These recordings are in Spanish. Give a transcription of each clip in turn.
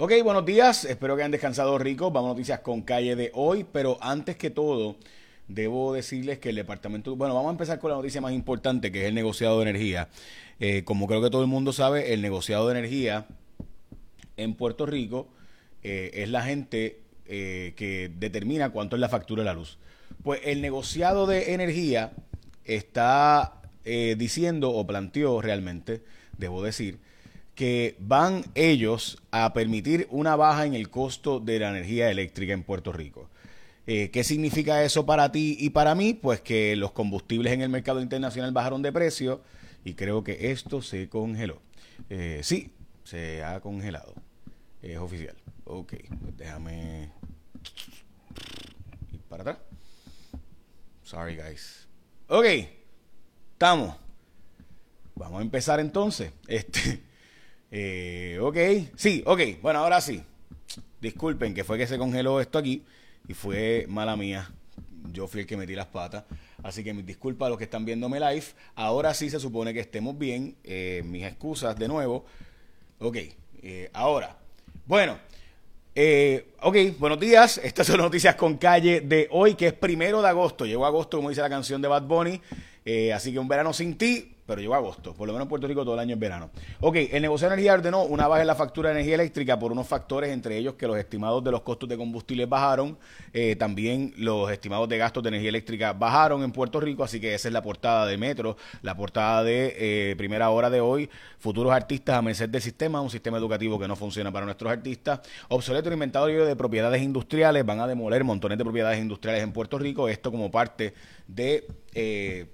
Ok, buenos días. Espero que hayan descansado ricos. Vamos a noticias con calle de hoy. Pero antes que todo, debo decirles que el departamento. Bueno, vamos a empezar con la noticia más importante, que es el negociado de energía. Eh, como creo que todo el mundo sabe, el negociado de energía en Puerto Rico eh, es la gente eh, que determina cuánto es la factura de la luz. Pues el negociado de energía está diciendo o planteó realmente, debo decir, que van ellos a permitir una baja en el costo de la energía eléctrica en Puerto Rico. Eh, ¿Qué significa eso para ti y para mí? Pues que los combustibles en el mercado internacional bajaron de precio y creo que esto se congeló. Eh, sí, se ha congelado. Es oficial. Ok, pues déjame ir para atrás. Sorry, guys. Ok, estamos. Vamos a empezar entonces. Este. Eh, ok, sí, ok, bueno, ahora sí. Disculpen que fue que se congeló esto aquí y fue mala mía. Yo fui el que metí las patas. Así que mis disculpas a los que están viéndome live. Ahora sí se supone que estemos bien. Eh, mis excusas de nuevo. Ok, eh, ahora. Bueno, eh, ok, buenos días. Estas son noticias con calle de hoy, que es primero de agosto. Llegó agosto, como dice la canción de Bad Bunny. Eh, así que un verano sin ti pero llegó agosto. Por lo menos en Puerto Rico todo el año es verano. Ok, el negocio de energía ordenó una baja en la factura de energía eléctrica por unos factores, entre ellos que los estimados de los costos de combustible bajaron, eh, también los estimados de gastos de energía eléctrica bajaron en Puerto Rico, así que esa es la portada de Metro, la portada de eh, primera hora de hoy, futuros artistas a merced del sistema, un sistema educativo que no funciona para nuestros artistas, obsoleto el inventario de propiedades industriales, van a demoler montones de propiedades industriales en Puerto Rico, esto como parte de... Eh,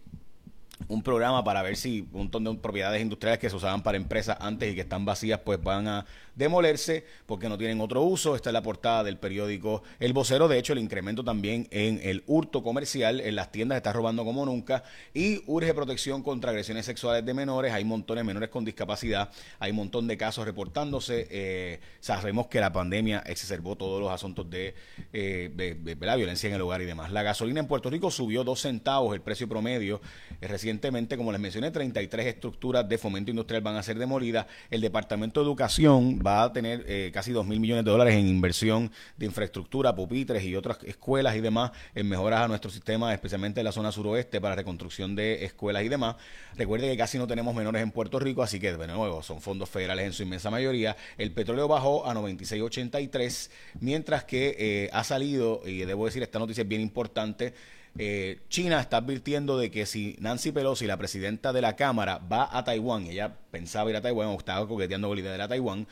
un programa para ver si un montón de propiedades industriales que se usaban para empresas antes y que están vacías pues van a demolerse porque no tienen otro uso. Esta es la portada del periódico El Vocero. De hecho, el incremento también en el hurto comercial en las tiendas está robando como nunca y urge protección contra agresiones sexuales de menores. Hay montones de menores con discapacidad, hay un montón de casos reportándose. Eh, sabemos que la pandemia exacerbó todos los asuntos de, eh, la violencia en el hogar y demás. La gasolina en Puerto Rico subió dos centavos el precio promedio. Eh, recientemente, como les mencioné, 33 estructuras de fomento industrial van a ser demolidas. El Departamento de Educación va a tener eh, casi 2 mil millones de dólares en inversión de infraestructura, pupitres y otras escuelas y demás en mejoras a nuestro sistema, especialmente en la zona suroeste para reconstrucción de escuelas y demás. Recuerde que casi no tenemos menores en Puerto Rico, así que de nuevo son fondos federales en su inmensa mayoría. El petróleo bajó a 96.83, mientras que eh, ha salido, y debo decir, esta noticia es bien importante, eh, China está advirtiendo de que si Nancy Pelosi, la presidenta de la Cámara, va a Taiwán, ella pensaba ir a Taiwán o estaba coqueteando con la idea de la Taiwán,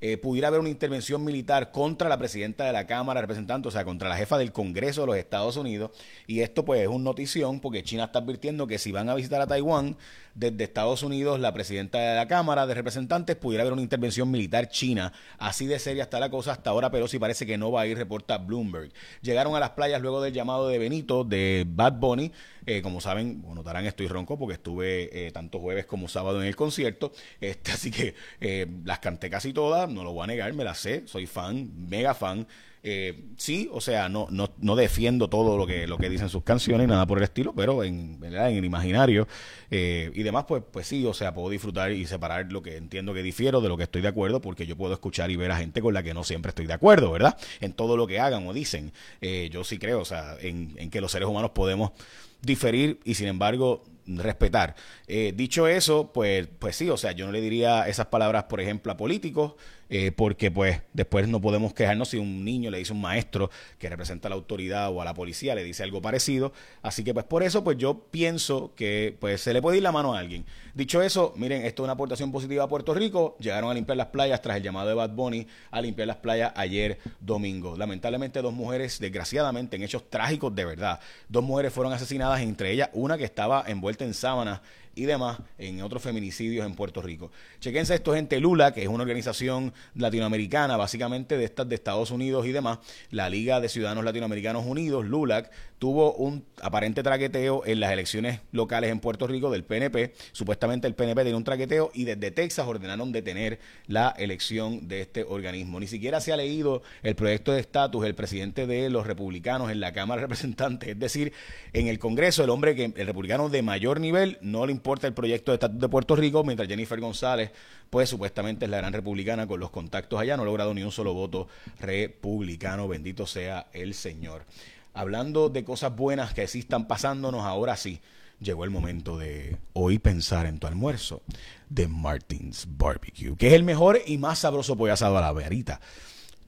eh, pudiera haber una intervención militar contra la presidenta de la Cámara de Representantes, o sea, contra la jefa del Congreso de los Estados Unidos. Y esto pues es una notición porque China está advirtiendo que si van a visitar a Taiwán, desde Estados Unidos, la presidenta de la Cámara de Representantes, pudiera haber una intervención militar china. Así de seria está la cosa hasta ahora, pero sí parece que no va a ir, reporta Bloomberg. Llegaron a las playas luego del llamado de Benito, de Bad Bunny. Eh, como saben, notarán, estoy ronco porque estuve eh, tanto jueves como sábado en el concierto. Este, así que eh, las canté casi todas, no lo voy a negar, me las sé, soy fan, mega fan. Eh, sí, o sea, no, no, no defiendo todo lo que, lo que dicen sus canciones, nada por el estilo, pero en, en el imaginario eh, y demás, pues, pues sí, o sea, puedo disfrutar y separar lo que entiendo que difiero de lo que estoy de acuerdo, porque yo puedo escuchar y ver a gente con la que no siempre estoy de acuerdo, ¿verdad? En todo lo que hagan o dicen. Eh, yo sí creo, o sea, en, en que los seres humanos podemos diferir y sin embargo respetar. Eh, dicho eso, pues, pues sí, o sea, yo no le diría esas palabras, por ejemplo, a políticos, eh, porque pues después no podemos quejarnos si un niño le dice a un maestro que representa a la autoridad o a la policía, le dice algo parecido. Así que pues por eso pues yo pienso que pues se le puede ir la mano a alguien. Dicho eso, miren, esto es una aportación positiva a Puerto Rico. Llegaron a limpiar las playas tras el llamado de Bad Bunny a limpiar las playas ayer domingo. Lamentablemente dos mujeres, desgraciadamente, en hechos trágicos de verdad, dos mujeres fueron asesinadas, entre ellas una que estaba envuelta en sábanas y demás en otros feminicidios en Puerto Rico. Chequense esto, gente. Lula, que es una organización latinoamericana, básicamente de estas de Estados Unidos y demás, la Liga de Ciudadanos Latinoamericanos Unidos, LULAC, tuvo un aparente traqueteo en las elecciones locales en Puerto Rico del PNP. Supuestamente el PNP tiene un traqueteo y desde Texas ordenaron detener la elección de este organismo. Ni siquiera se ha leído el proyecto de estatus el presidente de los republicanos en la Cámara de Representantes, es decir, en el Congreso, el hombre que el republicano de mayor nivel no le importa el proyecto de estatus de Puerto Rico, mientras Jennifer González, pues supuestamente es la gran republicana con los contactos allá, no ha logrado ni un solo voto republicano, bendito sea el Señor. Hablando de cosas buenas que sí están pasándonos, ahora sí, llegó el momento de hoy pensar en tu almuerzo de Martins Barbecue, que es el mejor y más sabroso pollo asado a la varita.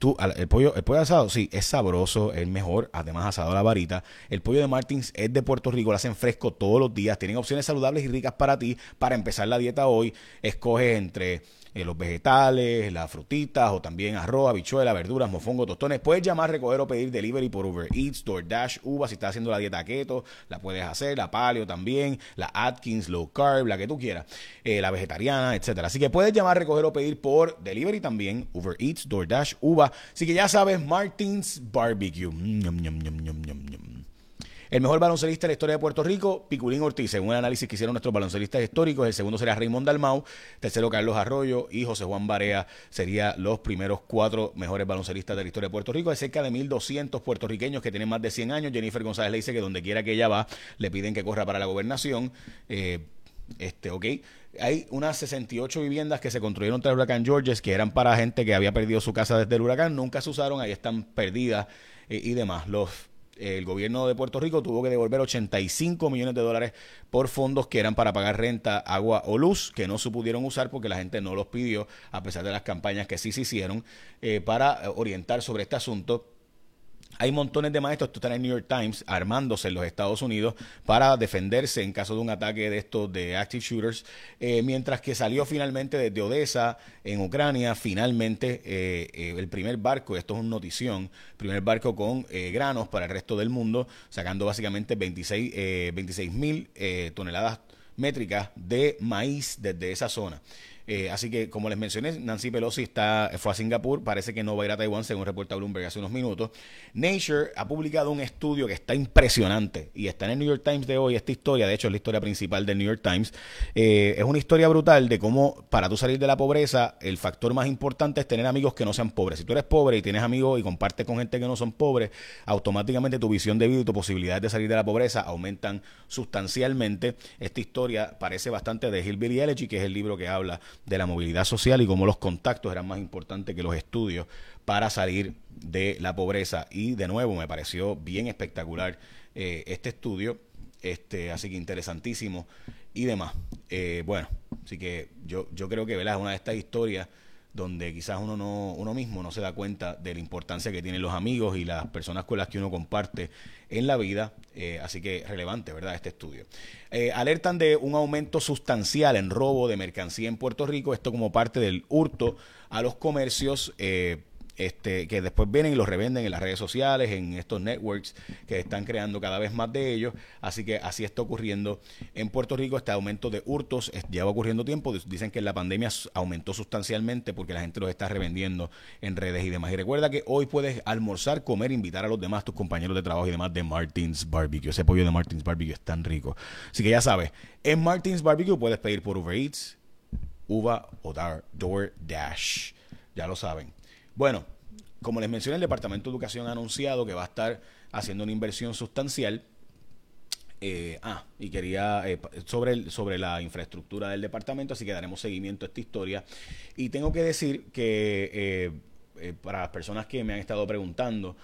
Tú, el pollo, el pollo asado, sí, es sabroso, es mejor, además asado a la varita. El pollo de Martins es de Puerto Rico, lo hacen fresco todos los días, tienen opciones saludables y ricas para ti para empezar la dieta hoy. Escoges entre eh, los vegetales, las frutitas o también arroz, habichuela, verduras, mofongo, tostones. Puedes llamar, recoger o pedir delivery por Uber Eats, DoorDash, Uva, si estás haciendo la dieta keto, la puedes hacer, la paleo también, la Atkins, low carb, la que tú quieras, eh, la vegetariana, etcétera. Así que puedes llamar, recoger o pedir por delivery también, Uber Eats, DoorDash, Uva. Así que ya sabes, Martins Barbecue. El mejor baloncelista de la historia de Puerto Rico, Piculín Ortiz, según el análisis que hicieron nuestros baloncelistas históricos. El segundo sería Raymond Dalmau, tercero Carlos Arroyo y José Juan Barea serían los primeros cuatro mejores baloncelistas de la historia de Puerto Rico. Hay cerca de 1.200 puertorriqueños que tienen más de 100 años. Jennifer González le dice que donde quiera que ella va, le piden que corra para la gobernación. Eh, este, ok. Hay unas 68 viviendas que se construyeron tras el huracán Georges, que eran para gente que había perdido su casa desde el huracán, nunca se usaron, ahí están perdidas eh, y demás. Los el gobierno de Puerto Rico tuvo que devolver 85 millones de dólares por fondos que eran para pagar renta, agua o luz, que no se pudieron usar porque la gente no los pidió, a pesar de las campañas que sí se hicieron, eh, para orientar sobre este asunto hay montones de maestros, esto está en el New York Times, armándose en los Estados Unidos para defenderse en caso de un ataque de estos de active shooters, eh, mientras que salió finalmente desde Odessa, en Ucrania, finalmente eh, eh, el primer barco, esto es una notición, primer barco con granos para el resto del mundo, sacando básicamente 26 mil toneladas métricas de maíz desde esa zona. Eh, así que, como les mencioné, Nancy Pelosi está, fue a Singapur, parece que no va a ir a Taiwán, según reporta Bloomberg hace unos minutos. Nature ha publicado un estudio que está impresionante y está en el New York Times de hoy. Esta historia, de hecho, es la historia principal del New York Times. Eh, es una historia brutal de cómo, para tú salir de la pobreza, el factor más importante es tener amigos que no sean pobres. Si tú eres pobre y tienes amigos y compartes con gente que no son pobres, automáticamente tu visión de vida y tu posibilidad de salir de la pobreza aumentan sustancialmente. Esta historia parece bastante de Hillbilly Elegy, que es el libro que habla de la movilidad social y cómo los contactos eran más importantes que los estudios para salir de la pobreza. Y de nuevo, me pareció bien espectacular eh, este estudio, este, así que interesantísimo y demás. Eh, bueno, así que yo, yo creo que ¿verdad? es una de estas historias donde quizás uno no uno mismo no se da cuenta de la importancia que tienen los amigos y las personas con las que uno comparte en la vida eh, así que relevante verdad este estudio. Eh, alertan de un aumento sustancial en robo de mercancía en Puerto Rico esto como parte del hurto a los comercios eh, este, que después vienen y los revenden en las redes sociales, en estos networks que están creando cada vez más de ellos. Así que así está ocurriendo en Puerto Rico. Este aumento de hurtos lleva ocurriendo tiempo. Dicen que la pandemia aumentó sustancialmente porque la gente los está revendiendo en redes y demás. Y recuerda que hoy puedes almorzar, comer, invitar a los demás, tus compañeros de trabajo y demás de Martins Barbecue. Ese pollo de Martins Barbecue es tan rico. Así que ya sabes, en Martins Barbecue puedes pedir por Uber Eats, Uva o DoorDash. Ya lo saben. Bueno, como les mencioné, el Departamento de Educación ha anunciado que va a estar haciendo una inversión sustancial. Eh, ah, y quería eh, sobre, sobre la infraestructura del departamento, así que daremos seguimiento a esta historia. Y tengo que decir que eh, para las personas que me han estado preguntando,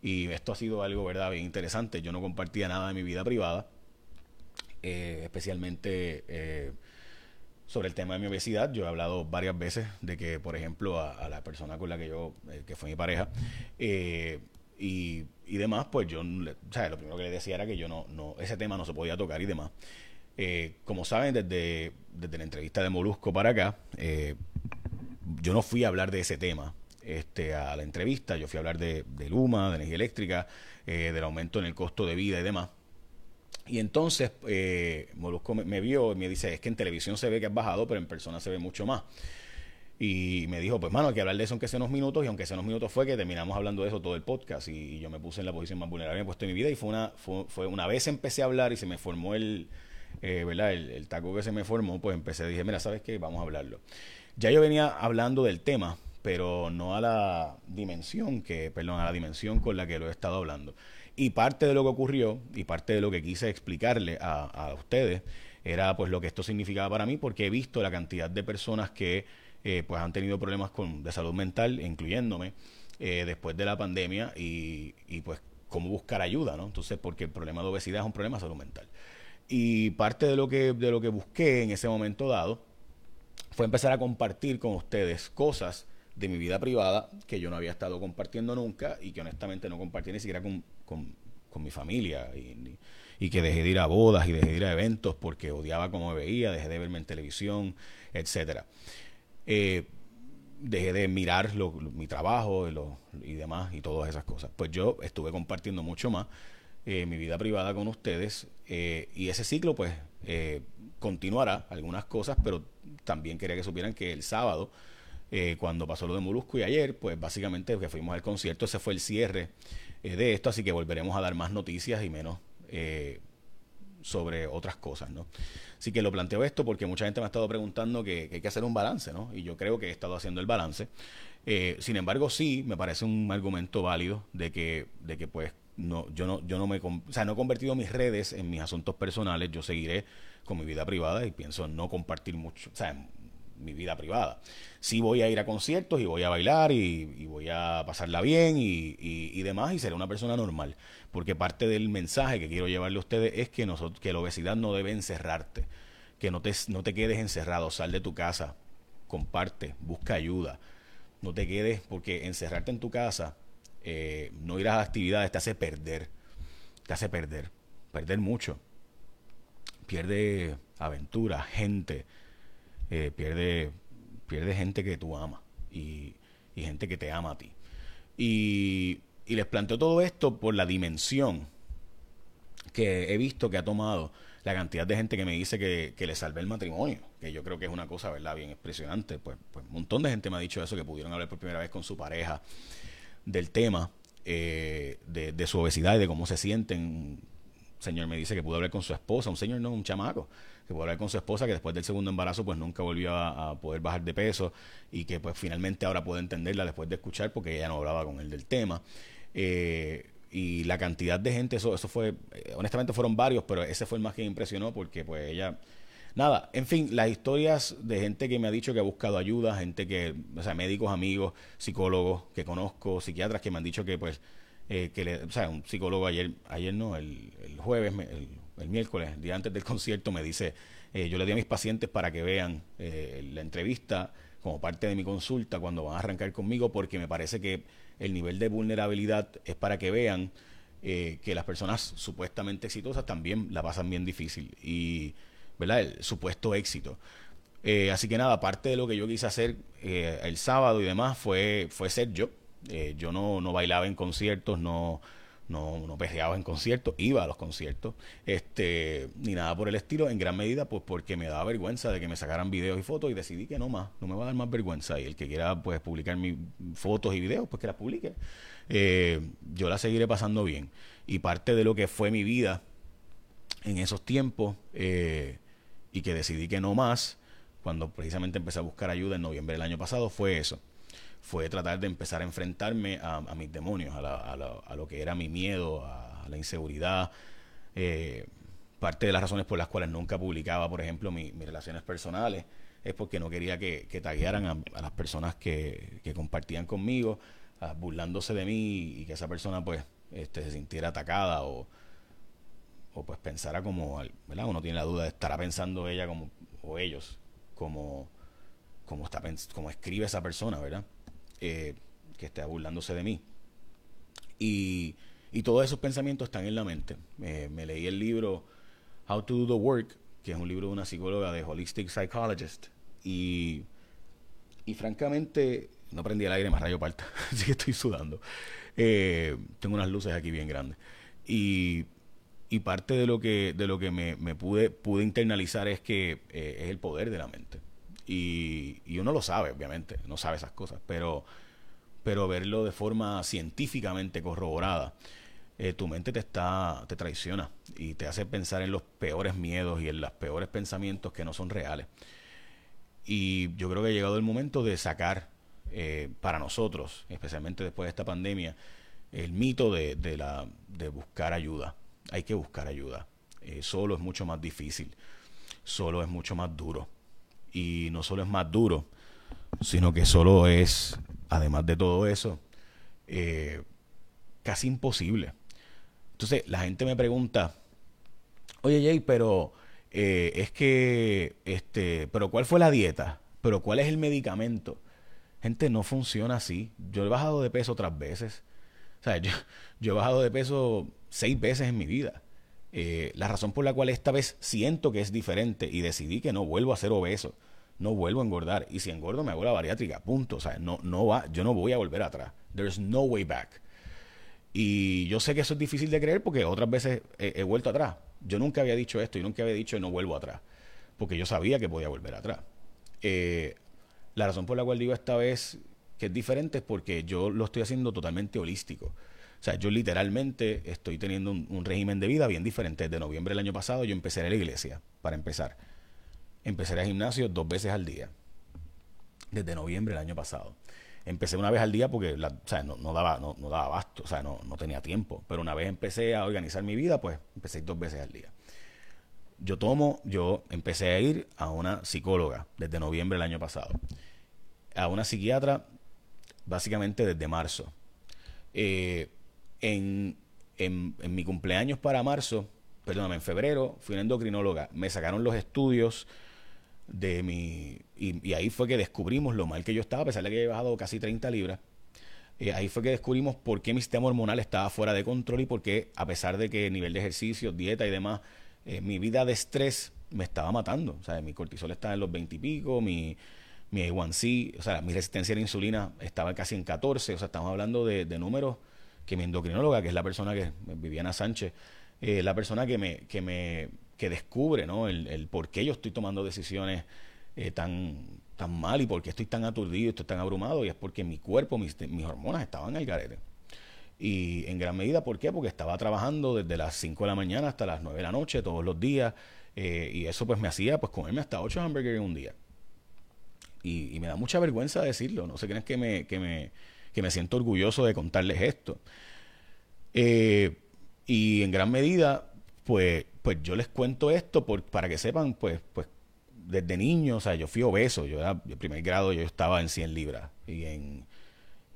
y esto ha sido algo, ¿verdad?, bien interesante, yo no compartía nada de mi vida privada, especialmente sobre el tema de mi obesidad. Yo he hablado varias veces de que, por ejemplo, a, la persona con la que yo, eh, que fue mi pareja, eh, y, y, demás, pues yo, o sea, lo primero que le decía era que yo no, no, ese tema no se podía tocar y demás. Eh, como saben, desde, desde la entrevista de Molusco para acá, yo no fui a hablar de ese tema este, a la entrevista, yo fui a hablar de, de Luma, de energía eléctrica, del aumento en el costo de vida y demás. Y entonces eh, Molusco me, vio y me dice, es que en televisión se ve que has bajado, pero en persona se ve mucho más. Y me dijo, pues mano, hay que hablar de eso aunque sea unos minutos, y aunque sea unos minutos fue que terminamos hablando de eso todo el podcast, y, yo me puse en la posición más vulnerable que he puesto en mi vida, y fue una, fue, una vez empecé a hablar y se me formó el, eh, ¿verdad? El, taco que se me formó, pues empecé, dije, mira, ¿sabes qué? Vamos a hablarlo. Ya yo venía hablando del tema, pero no a la dimensión que, perdón, a la dimensión con la que lo he estado hablando. Y parte de lo que ocurrió y parte de lo que quise explicarle a, ustedes era pues lo que esto significaba para mí, porque he visto la cantidad de personas que eh, pues han tenido problemas de salud mental, incluyéndome, eh, después de la pandemia y, y pues cómo buscar ayuda, ¿no? Entonces, porque el problema de obesidad es un problema de salud mental. Y parte de lo que, de lo que busqué en ese momento dado fue empezar a compartir con ustedes cosas de mi vida privada que yo no había estado compartiendo nunca y que honestamente no compartí ni siquiera con, con, mi familia y, que dejé de ir a bodas y dejé de ir a eventos porque odiaba cómo me veía, dejé de verme en televisión, etcétera. Eh, dejé de mirar mi trabajo y, demás y todas esas cosas. Pues yo estuve compartiendo mucho más eh, mi vida privada con ustedes eh, y ese ciclo pues continuará algunas cosas, pero también quería que supieran que el sábado, cuando pasó lo de Molusco y ayer, pues básicamente que fuimos al concierto, ese fue el cierre de esto, así que volveremos a dar más noticias y menos sobre otras cosas, ¿no? Así que lo planteo esto porque mucha gente me ha estado preguntando que, hay que hacer un balance, ¿no? Y yo creo que he estado haciendo el balance. Eh, sin embargo, sí, me parece un argumento válido de que, de que pues, no, yo no, yo no me, o sea, no he convertido mis redes en mis asuntos personales, yo seguiré con mi vida privada y pienso no compartir mucho, o sea, mi vida privada. Sí voy a ir a conciertos y voy a bailar y, voy a pasarla bien y, demás y seré una persona normal. Porque parte del mensaje que quiero llevarle a ustedes es que, nosotros, que la obesidad no debe encerrarte, que no te, no te quedes encerrado, sal de tu casa, comparte, busca ayuda. No te quedes porque encerrarte en tu casa, eh, no ir a actividades te hace perder, te hace perder, perder mucho. Pierde aventura, gente, eh, pierde, pierde gente que tú amas y, gente que te ama a ti. Y, les planteo todo esto por la dimensión que he visto que ha tomado la cantidad de gente que me dice que, le salvé el matrimonio, que yo creo que es una cosa, ¿verdad?, bien impresionante. Pues, pues un montón de gente me ha dicho eso, que pudieron hablar por primera vez con su pareja del tema eh, de, de, su obesidad y de cómo se sienten. Un señor me dice que pudo hablar con su esposa, un señor no, un chamaco, que pudo hablar con su esposa, que después del segundo embarazo pues nunca volvió a, poder bajar de peso y que pues finalmente ahora puede entenderla después de escuchar porque ella no hablaba con él del tema. Eh, y la cantidad de gente, eso, eso fue, eh, honestamente fueron varios, pero ese fue el más que me impresionó porque pues ella... Nada, en fin, las historias de gente que me ha dicho que ha buscado ayuda, gente que, o sea, médicos, amigos, psicólogos que conozco, psiquiatras que me han dicho que pues, eh, que le, o sea, un psicólogo ayer, ayer no, el, el jueves, el el miércoles, día antes del concierto, me dice, eh, yo le di a mis pacientes para que vean eh, la entrevista como parte de mi consulta cuando van a arrancar conmigo, porque me parece que el nivel de vulnerabilidad es para que vean eh, que las personas supuestamente exitosas también la pasan bien difícil y, ¿verdad? El supuesto éxito. así que nada, parte de lo que yo quise hacer el sábado y demás fue, fue ser yo. yo no, no bailaba en conciertos, no no, no perreaba en conciertos, iba a los conciertos, este, ni nada por el estilo, en gran medida pues porque me daba vergüenza de que me sacaran videos y fotos y decidí que no más, no me va a dar más vergüenza y el que quiera pues publicar mis fotos y videos, pues que las publique. Eh, yo la seguiré pasando bien. Y parte de lo que fue mi vida en esos tiempos eh, y que decidí que no más, cuando precisamente empecé a buscar ayuda en noviembre del año pasado, fue eso fue tratar de empezar a enfrentarme a, mis demonios, a, lo que era mi miedo, a, la inseguridad. Eh, parte de las razones por las cuales nunca publicaba, por ejemplo, mis relaciones personales es porque no quería que, que taguearan a, las personas que, compartían conmigo, burlándose de mí y que esa persona pues este, se sintiera atacada o, o pues pensara como, ¿verdad? Uno tiene la duda de estará pensando ella como, o ellos, como, como, está, como escribe esa persona, ¿verdad? Eh, que esté burlándose de mí. Y, y, todos esos pensamientos están en la mente. me leí el libro How to Do the Work, que es un libro de una psicóloga de Holistic Psychologist. Y, y francamente, no prendí el aire más rayo parta, así que estoy sudando. Eh, tengo unas luces aquí bien grandes. Y, y parte de lo que, de lo que me, me pude, pude internalizar es que eh, es el poder de la mente. Y, uno lo sabe, obviamente, no sabe esas cosas, pero, pero verlo de forma científicamente corroborada, eh, tu mente te está, te traiciona y te hace pensar en los peores miedos y en los peores pensamientos que no son reales. Y yo creo que ha llegado el momento de sacar eh, para nosotros, especialmente después de esta pandemia, el mito de, de, buscar ayuda. Hay que buscar ayuda. Eh, solo es mucho más difícil. solo es mucho más duro. Y no solo es más duro, sino que solo es, además de todo eso, eh, casi imposible. Entonces la gente me pregunta, oye Jay, pero eh, es que, este, pero ¿cuál fue la dieta? ¿Pero cuál es el medicamento? Gente, no funciona así. Yo he bajado de peso otras veces. O sea, yo, yo he bajado de peso seis veces en mi vida. Eh, la razón por la cual esta vez siento que es diferente y decidí que no vuelvo a ser obeso, no vuelvo a engordar. Y si engordo, me hago la bariátrica, punto. O sea, no, no va, yo no voy a volver atrás. There's no way back. Y yo sé que eso es difícil de creer porque otras veces he, vuelto atrás. Yo nunca había dicho esto y nunca había dicho no vuelvo atrás. Porque yo sabía que podía volver atrás. Eh, la razón por la cual digo esta vez que es diferente es porque yo lo estoy haciendo totalmente holístico. O sea, yo literalmente estoy teniendo un, régimen de vida bien diferente. Desde noviembre del año pasado yo empecé a la iglesia, para empezar. Empecé a gimnasio dos veces al día. Desde noviembre del año pasado. Empecé una vez al día porque o sea, no, daba, no, no, daba abasto, o sea, no, no tenía tiempo. Pero una vez empecé a organizar mi vida, pues empecé dos veces al día. Yo tomo, yo empecé a ir a una psicóloga desde noviembre del año pasado. A una psiquiatra básicamente desde marzo. Eh, en, en, mi cumpleaños para marzo, perdóname, en febrero, fui una endocrinóloga. Me sacaron los estudios de mi... Y, ahí fue que descubrimos lo mal que yo estaba, a pesar de que había bajado casi 30 libras. Eh, ahí fue que descubrimos por qué mi sistema hormonal estaba fuera de control y por qué, a pesar de que nivel de ejercicio, dieta y demás, eh, mi vida de estrés me estaba matando. O sea, mi cortisol estaba en los 20 y pico, mi, mi A1C, o sea, mi resistencia a la insulina estaba casi en 14. O sea, estamos hablando de, de números que mi endocrinóloga, que es la persona que, Viviana Sánchez, eh, la persona que me, que me que descubre ¿no? el, por qué yo estoy tomando decisiones eh, tan, tan mal y por qué estoy tan aturdido, estoy tan abrumado, y es porque mi cuerpo, mis, mis hormonas estaban el garete. Y en gran medida, ¿por qué? Porque estaba trabajando desde las 5 de la mañana hasta las 9 de la noche, todos los días, eh, y eso pues me hacía pues comerme hasta 8 hamburguesas en un día. Y, me da mucha vergüenza decirlo, no sé es que me, que me, que me siento orgulloso de contarles esto. Eh, y en gran medida, pues, pues yo les cuento esto por, para que sepan, pues, pues desde niño, o sea, yo fui obeso, yo era de primer grado, yo estaba en 100 libras y en,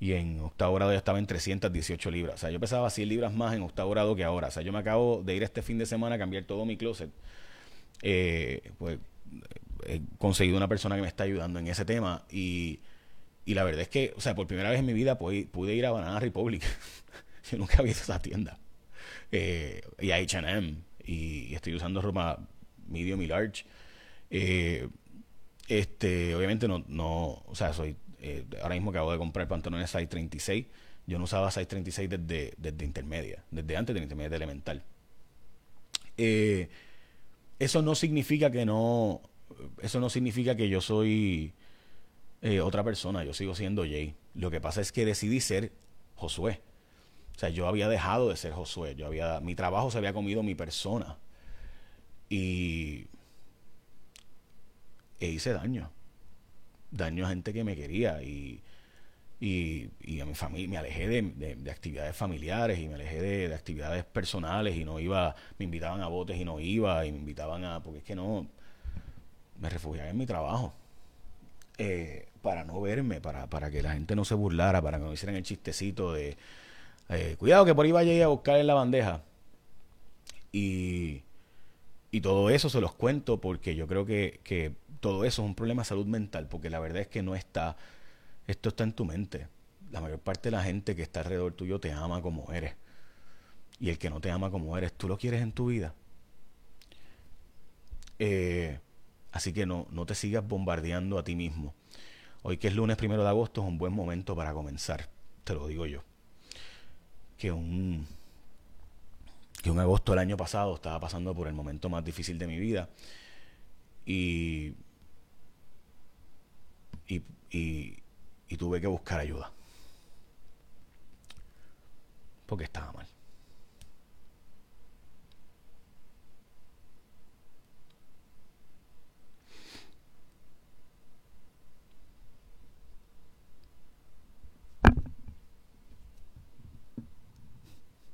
y en octavo grado yo estaba en 318 libras, o sea, yo pesaba 100 libras más en octavo grado que ahora, o sea, yo me acabo de ir este fin de semana a cambiar todo mi closet, eh, pues he conseguido una persona que me está ayudando en ese tema y y la verdad es que, o sea, por primera vez en mi vida pude, ir a Banana Republic. Yo nunca había ido a esa tienda. Eh, y a HM. Y, estoy usando ropa medium y large. Eh, este, obviamente no, no, o sea, soy, eh, ahora mismo acabo de comprar pantalones size 36. Yo no usaba size 36 desde, desde intermedia, desde antes de intermedia de elemental. eso no significa que no, eso no significa que yo soy eh, otra persona, yo sigo siendo Jay. Lo que pasa es que decidí ser Josué. O sea, yo había dejado de ser Josué. Yo había, mi trabajo se había comido mi persona. Y e hice daño. Daño a gente que me quería. Y, y, a mi familia, me alejé de, actividades familiares y me alejé de, actividades personales y no iba, me invitaban a botes y no iba, y me invitaban a, porque es que no, me refugiaba en mi trabajo. Eh, para no verme, para, para que la gente no se burlara, para que no hicieran el chistecito de eh, cuidado que por ahí vaya a buscar en la bandeja. Y, y todo eso se los cuento porque yo creo que, que todo eso es un problema de salud mental, porque la verdad es que no está, esto está en tu mente. La mayor parte de la gente que está alrededor tuyo te ama como eres. Y el que no te ama como eres, tú lo quieres en tu vida. Eh, así que no, no te sigas bombardeando a ti mismo. Hoy que es lunes primero de agosto es un buen momento para comenzar, te lo digo yo. Que un, que un agosto del año pasado estaba pasando por el momento más difícil de mi vida y, y, y tuve que buscar ayuda. Porque estaba mal.